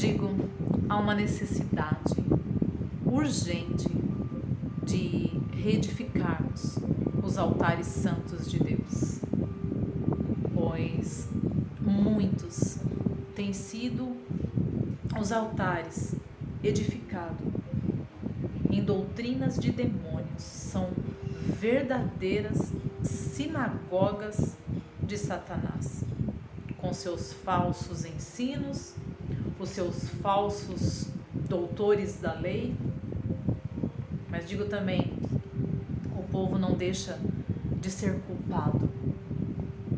Digo, há uma necessidade urgente de reedificarmos os altares santos de Deus, pois muitos têm sido os altares edificados em doutrinas de demônios, são verdadeiras sinagogas de Satanás, com seus falsos ensinos, os seus falsos doutores da lei. Mas digo também, o povo não deixa de ser culpado.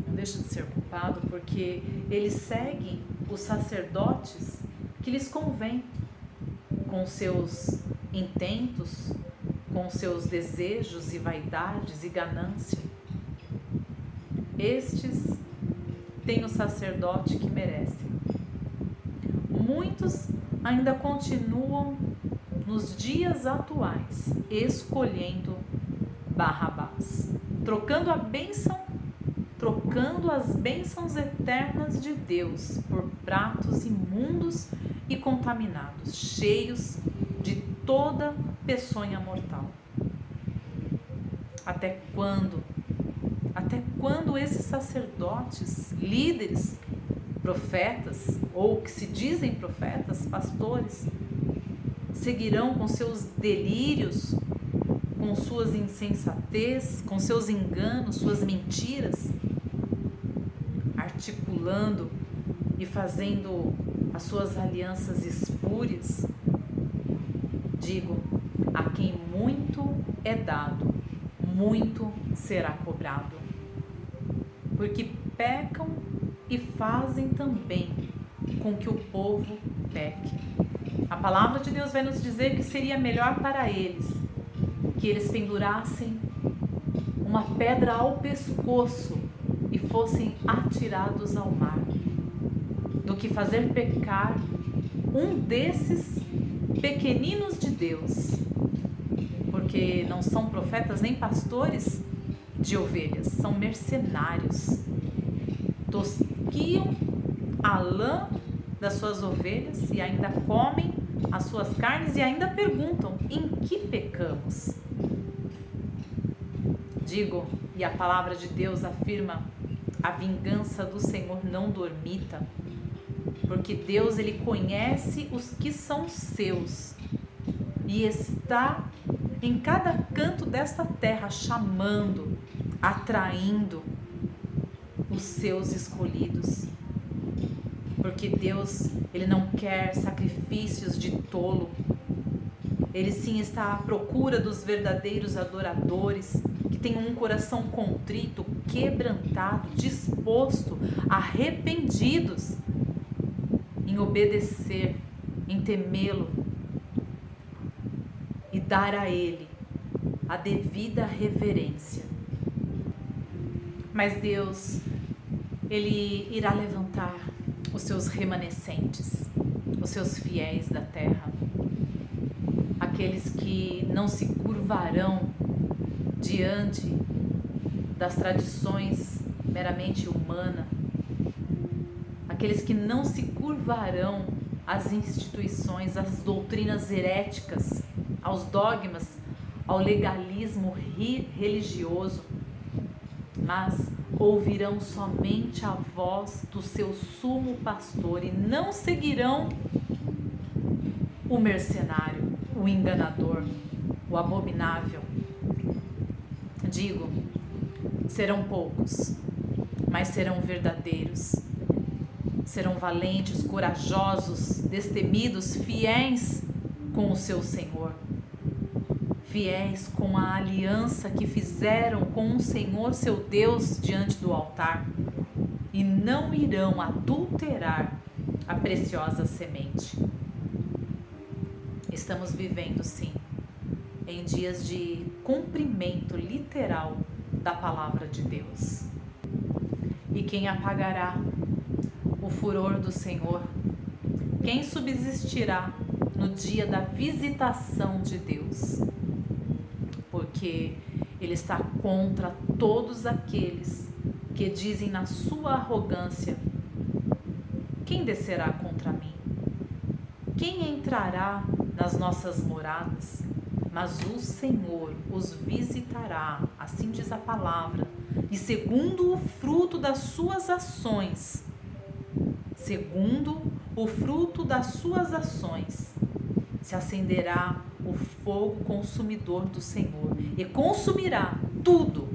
Não deixa de ser culpado porque eles seguem os sacerdotes que lhes convém com seus intentos, com seus desejos e vaidades e ganância. Estes têm o sacerdote que merecem. Muitos ainda continuam nos dias atuais escolhendo Barrabás, trocando a bênção, trocando as bênçãos eternas de Deus por pratos imundos e contaminados, cheios de toda peçonha mortal. Até quando? Até quando esses sacerdotes, líderes, profetas ou que se dizem profetas, pastores, seguirão com seus delírios, com suas insensatez, com seus enganos, suas mentiras, articulando e fazendo as suas alianças espúrias? Digo, a quem muito é dado, muito será cobrado. Porque pecam e fazem também com que o povo peque. A palavra de Deus vai nos dizer que seria melhor para eles que eles pendurassem uma pedra ao pescoço e fossem atirados ao mar, do que fazer pecar um desses pequeninos de Deus, porque não são profetas nem pastores de ovelhas, são mercenários. Tosquiam a lã das suas ovelhas e ainda comem as suas carnes e ainda perguntam: em que pecamos? Digo, e a palavra de Deus afirma: a vingança do Senhor não dormita, porque Deus ele conhece os que são seus e está em cada canto desta terra chamando, atraindo os seus escolhidos. Porque Deus, ele não quer sacrifícios de tolo. Ele sim está à procura dos verdadeiros adoradores que tenham um coração contrito, quebrantado, disposto, arrependidos em obedecer, em temê-lo e dar a Ele a devida reverência. Mas Deus, Ele irá levantar os seus remanescentes, os seus fiéis da terra, aqueles que não se curvarão diante das tradições meramente humanas aqueles que não se curvarão às instituições, às doutrinas heréticas, aos dogmas, ao legalismo religioso, mas ouvirão somente a voz do seu sumo pastor e não seguirão o mercenário, o enganador, o abominável. Digo, serão poucos, mas serão verdadeiros serão valentes, corajosos, destemidos, fiéis com o seu Senhor, fiéis com a aliança que fizeram com o Senhor seu Deus diante do altar, e não irão adulterar a preciosa semente. Estamos vivendo, sim, em dias de cumprimento literal da palavra de Deus. E quem apagará o furor do Senhor? Quem subsistirá no dia da visitação de Deus? Porque Ele está contra todos aqueles que dizem na sua arrogância: Quem descerá contra mim? quem entrará nas nossas moradas? Mas o Senhor os visitará, assim diz a palavra, e segundo o fruto das suas ações, segundo o fruto das suas ações, se acenderá o fogo consumidor do Senhor e consumirá tudo,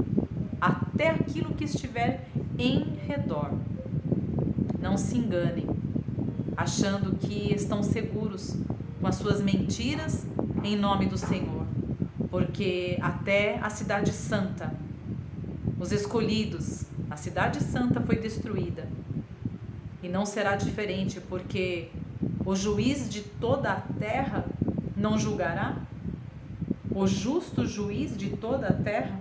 até aquilo que estiver em redor. Não se enganem, achando que estão seguros com as suas mentiras em nome do Senhor, porque até a cidade santa, os escolhidos, a cidade santa foi destruída. E não será diferente, porque o juiz de toda a terra não julgará? O justo juiz de toda a terra?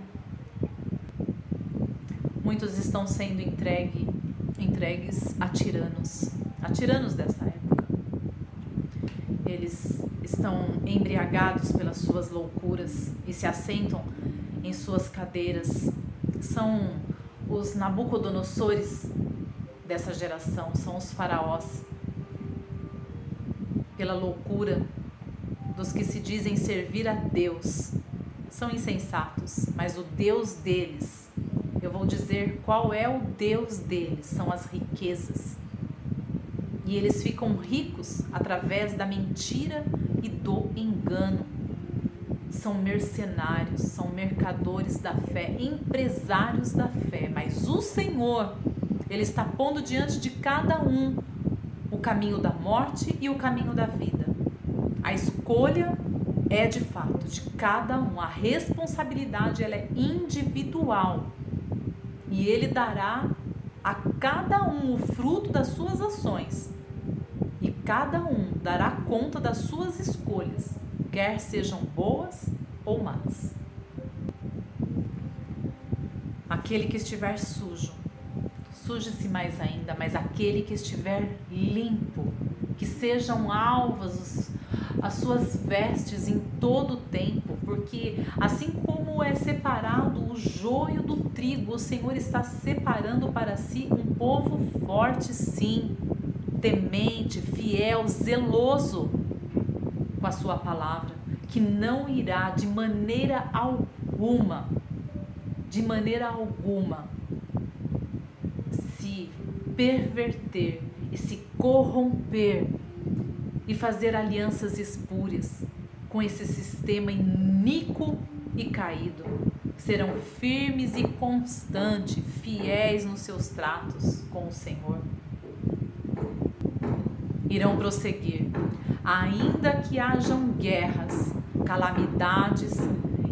Muitos estão sendo entregue, entregues a tiranos, a tiranos dessa época. Eles estão embriagados pelas suas loucuras e se assentam em suas cadeiras. São os Nabucodonosores dessa geração, são os faraós. Pela loucura dos que se dizem servir a Deus, são insensatos, mas o Deus deles, eu vou dizer qual é o Deus deles, são as riquezas. E eles ficam ricos através da mentira e do engano. São mercenários, são mercadores da fé, empresários da fé, mas o Senhor, Ele está pondo diante de cada um o caminho da morte e o caminho da vida. A escolha é de fato de cada um, a responsabilidade ela é individual. E ele dará a cada um o fruto das suas ações. E cada um dará conta das suas escolhas, quer sejam boas ou más. Aquele que estiver sujo, suje-se mais ainda, mas aquele que estiver limpo, que sejam alvas os as suas vestes em todo o tempo, porque assim como é separado o joio do trigo, o Senhor está separando para si um povo forte, sim, temente, fiel, zeloso com a sua palavra, que não irá de maneira alguma, de maneira alguma, se perverter e se corromper e fazer alianças espúrias com esse sistema iníquo e caído. Serão firmes e constantes, fiéis nos seus tratos com o Senhor. Irão prosseguir, ainda que hajam guerras, calamidades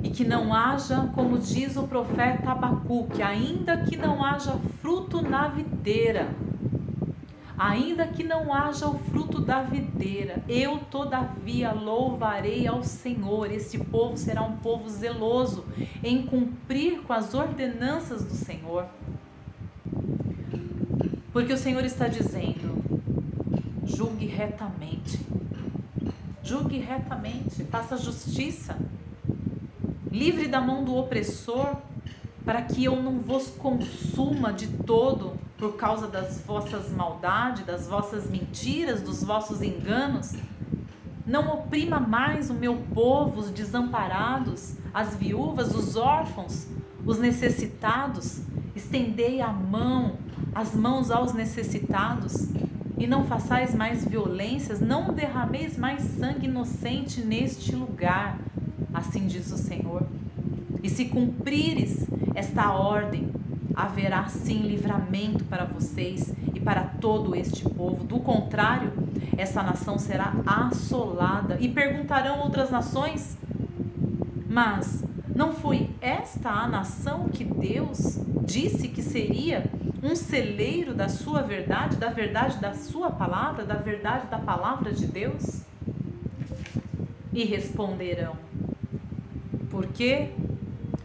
e que não haja, como diz o profeta Abacuque, ainda que não haja fruto na videira ainda que não haja o fruto da videira, eu todavia louvarei ao Senhor. Este povo será um povo zeloso em cumprir com as ordenanças do Senhor. Porque o Senhor está dizendo: julgue retamente, julgue retamente, faça justiça, livre da mão do opressor, para que eu não vos consuma de todo por causa das vossas maldades, das vossas mentiras, dos vossos enganos. Não oprima mais o meu povo, os desamparados, as viúvas, os órfãos, os necessitados. Estendei a mão, as mãos aos necessitados, e não façais mais violências, não derrameis mais sangue inocente neste lugar. Assim diz o Senhor. E se cumprires esta ordem, haverá sim livramento para vocês e para todo este povo. Do contrário, essa nação será assolada. E perguntarão outras nações: Mas não foi esta a nação que Deus disse que seria um celeiro da sua verdade, da verdade da sua palavra, da verdade da palavra de Deus? E responderão: Por quê?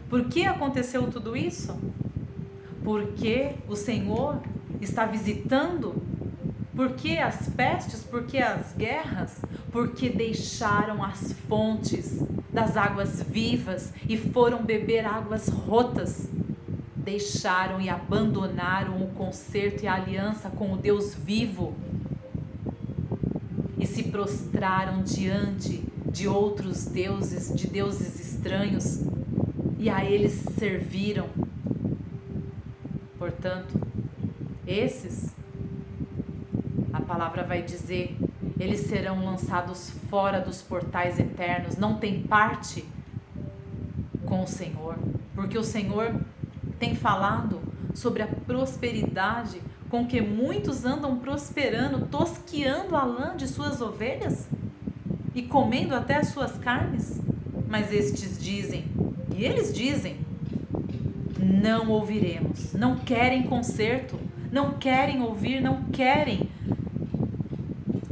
Por que aconteceu tudo isso? Porque o Senhor está visitando? Porque as pestes? Porque as guerras? Porque deixaram as fontes das águas vivas e foram beber águas rotas. Deixaram e abandonaram o concerto e a aliança com o Deus vivo. E se se prostraram diante de outros deuses, de deuses estranhos, e a eles serviram. Portanto, esses, a palavra vai dizer, eles serão lançados fora dos portais eternos, não tem parte com o Senhor, porque o Senhor tem falado sobre a prosperidade com que muitos andam prosperando, tosquiando a lã de suas ovelhas e comendo até as suas carnes? Mas estes dizem, e eles dizem, não ouviremos, não querem conserto, não querem ouvir, não querem,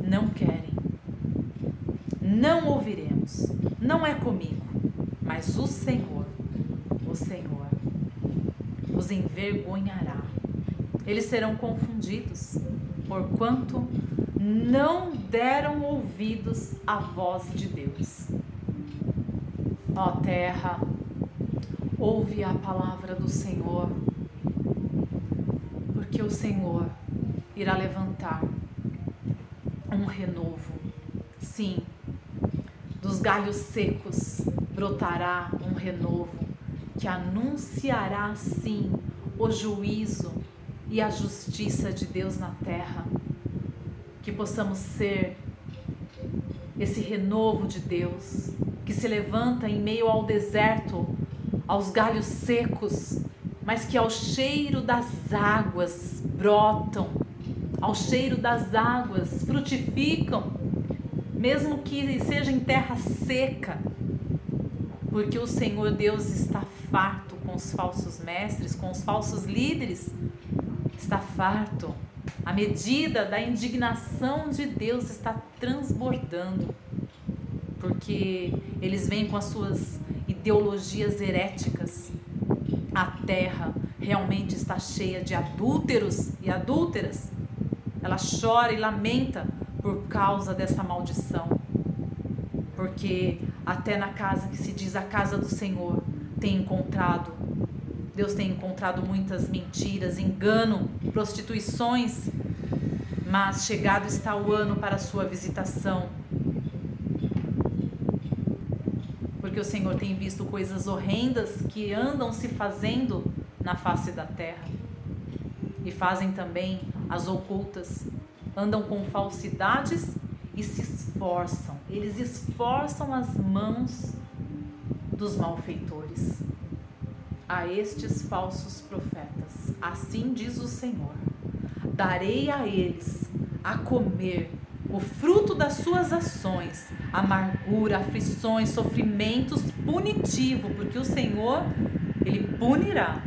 não querem, não ouviremos, não é comigo, mas o Senhor, o Senhor, os envergonhará. Eles serão confundidos, porquanto não deram ouvidos à voz de Deus. Ó terra, ouve a palavra do Senhor, porque o Senhor irá levantar um renovo. Sim, dos galhos secos brotará um renovo que anunciará sim o juízo e a justiça de Deus na terra. Que possamos ser esse renovo de Deus que se levanta em meio ao deserto, aos galhos secos, mas que ao cheiro das águas brotam, ao cheiro das águas frutificam, mesmo que seja em terra seca, porque o Senhor Deus está farto com os falsos mestres, com os falsos líderes está farto. A medida da indignação de Deus está transbordando, porque eles vêm com as suas ideologias heréticas. A terra realmente está cheia de adúlteros e adúlteras. Ela chora e lamenta por causa dessa maldição. Porque até na casa que se diz a casa do Senhor tem encontrado Deus tem encontrado muitas mentiras, engano, prostituições, mas chegado está o ano para a sua visitação. Porque o Senhor tem visto coisas horrendas que andam se fazendo na face da terra. E fazem também as ocultas, andam com falsidades e se esforçam. Eles esforçam as mãos dos malfeitores a estes falsos profetas: Assim diz o Senhor: darei a eles a comer o fruto das suas ações, amargura, aflições, sofrimentos punitivo, porque o Senhor ele punirá,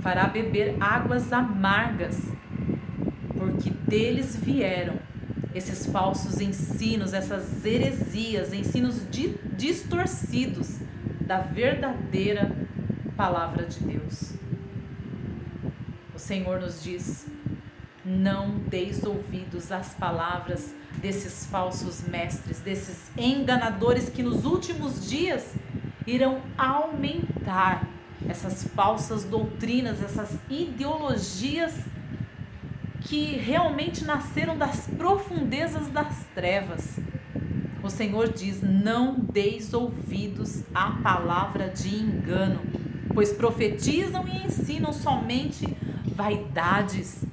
fará beber águas amargas, porque deles vieram esses falsos ensinos, essas heresias, ensinos distorcidos da verdadeira palavra de Deus. O Senhor nos diz: não deis ouvidos às palavras desses falsos mestres, desses enganadores que nos últimos dias irão aumentar essas falsas doutrinas, essas ideologias que realmente nasceram das profundezas das trevas. O Senhor diz: não deis ouvidos à palavra de engano pois profetizam e ensinam somente vaidades.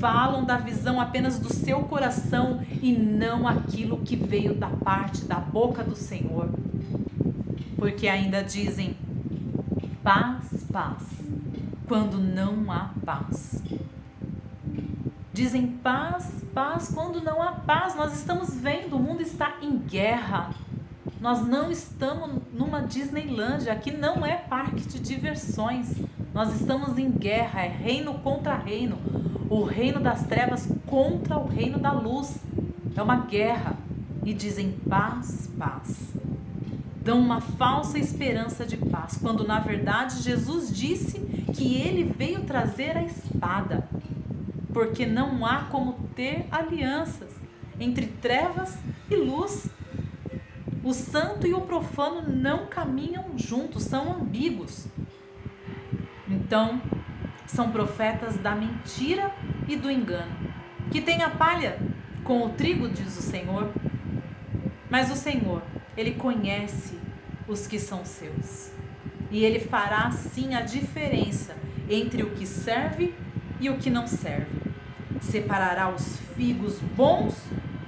Falam da visão apenas do seu coração e não aquilo que veio da parte da boca do Senhor. Porque ainda dizem paz, paz, quando não há paz. Dizem paz, paz, quando não há paz. Nós estamos vendo, o mundo está em guerra. Nós não estamos numa Disneyland, aqui não é parque de diversões. Nós estamos em guerra, é reino contra reino. O reino das trevas contra o reino da luz. É uma guerra. E dizem paz, paz. Dão uma falsa esperança de paz, quando na verdade Jesus disse que ele veio trazer a espada. Porque não há como ter alianças entre trevas e luz o santo e o profano não caminham juntos, são ambíguos. Então, são profetas da mentira e do engano, que têm a palha com o trigo, diz o Senhor. Mas o Senhor, Ele conhece os que são seus. E Ele fará sim a diferença entre o que serve e o que não serve. Separará os figos bons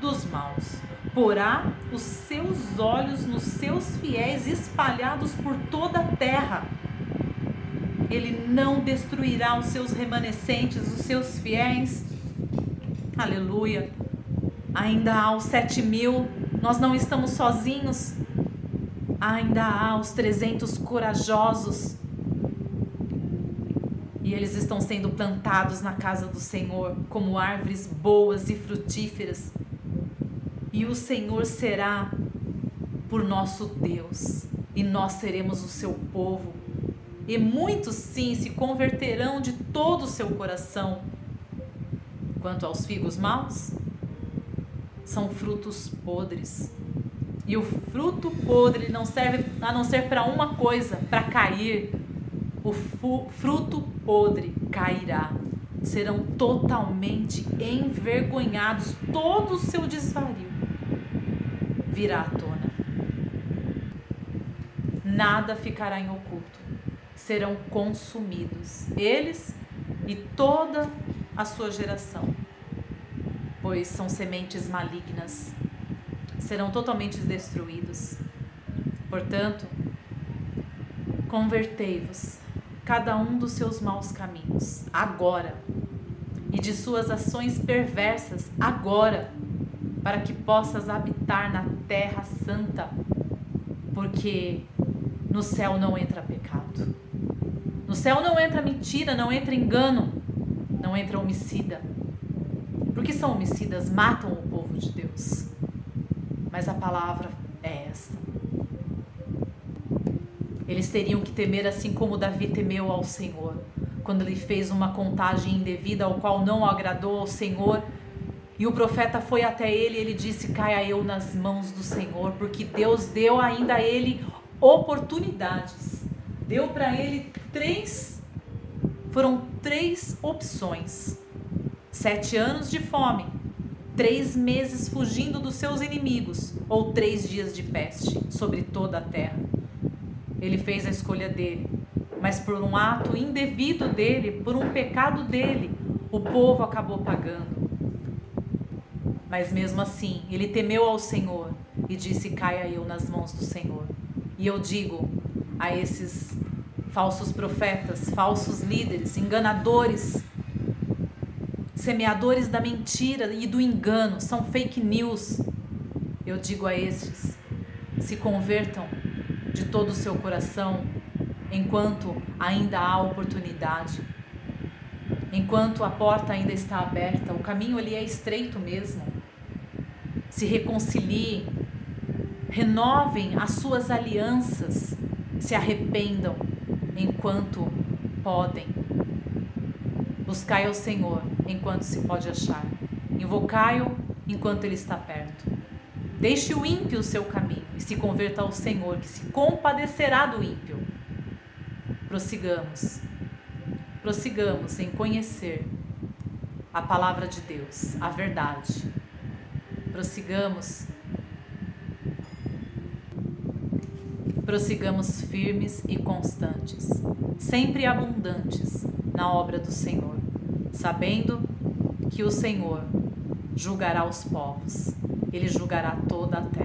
dos maus. Porá os seus olhos nos seus fiéis espalhados por toda a terra. Ele não destruirá os seus remanescentes, os seus fiéis. Aleluia. Ainda há os sete mil, nós não estamos sozinhos. Ainda há os trezentos corajosos e eles estão sendo plantados na casa do Senhor como árvores boas e frutíferas. E o Senhor será por nosso Deus, e nós seremos o seu povo. E muitos sim se converterão de todo o seu coração. Quanto aos figos maus, são frutos podres. E o fruto podre não serve a não ser para uma coisa, para cair o fruto podre cairá. Serão totalmente envergonhados, todo o seu desvario virá à tona. Nada ficará em oculto, serão consumidos, eles e toda a sua geração, pois são sementes malignas, serão totalmente destruídos. Portanto, convertei-vos cada um dos seus maus caminhos, agora, e de suas ações perversas, agora, para que possas habitar na terra santa, porque no céu não entra pecado. No céu não entra mentira, não entra engano, não entra homicida. Porque são homicidas, matam o povo de Deus. Mas a palavra é esta eles teriam que temer assim como Davi temeu ao Senhor, quando ele fez uma contagem indevida ao qual não agradou ao Senhor. E o profeta foi até ele e ele disse: Caia eu nas mãos do Senhor, porque Deus deu ainda a ele oportunidades. Deu para ele três, foram três opções: sete anos de fome, três meses fugindo dos seus inimigos, ou três dias de peste sobre toda a terra. Ele fez a escolha dele. Mas por um ato indevido dele, por um pecado dele, o povo acabou pagando. Mas mesmo assim, ele temeu ao Senhor e disse: Caia eu nas mãos do Senhor. E eu digo a esses falsos profetas, falsos líderes, enganadores, semeadores da mentira e do engano, são fake news. Eu digo a estes: se convertam de todo o seu coração, enquanto ainda há oportunidade. Enquanto a porta ainda está aberta, o caminho ali é estreito mesmo. Se reconciliem, renovem as suas alianças, se arrependam enquanto podem. Buscai ao Senhor enquanto se pode achar. Invocai-o enquanto ele está perto. Deixe o ímpio o seu caminho e se converta ao Senhor, que se compadecerá do ímpio. Prossigamos. Prossigamos em conhecer a palavra de Deus, a verdade. Prossigamos. Prossigamos firmes e constantes, sempre abundantes na obra do Senhor, sabendo que o Senhor julgará os povos ele julgará toda a terra.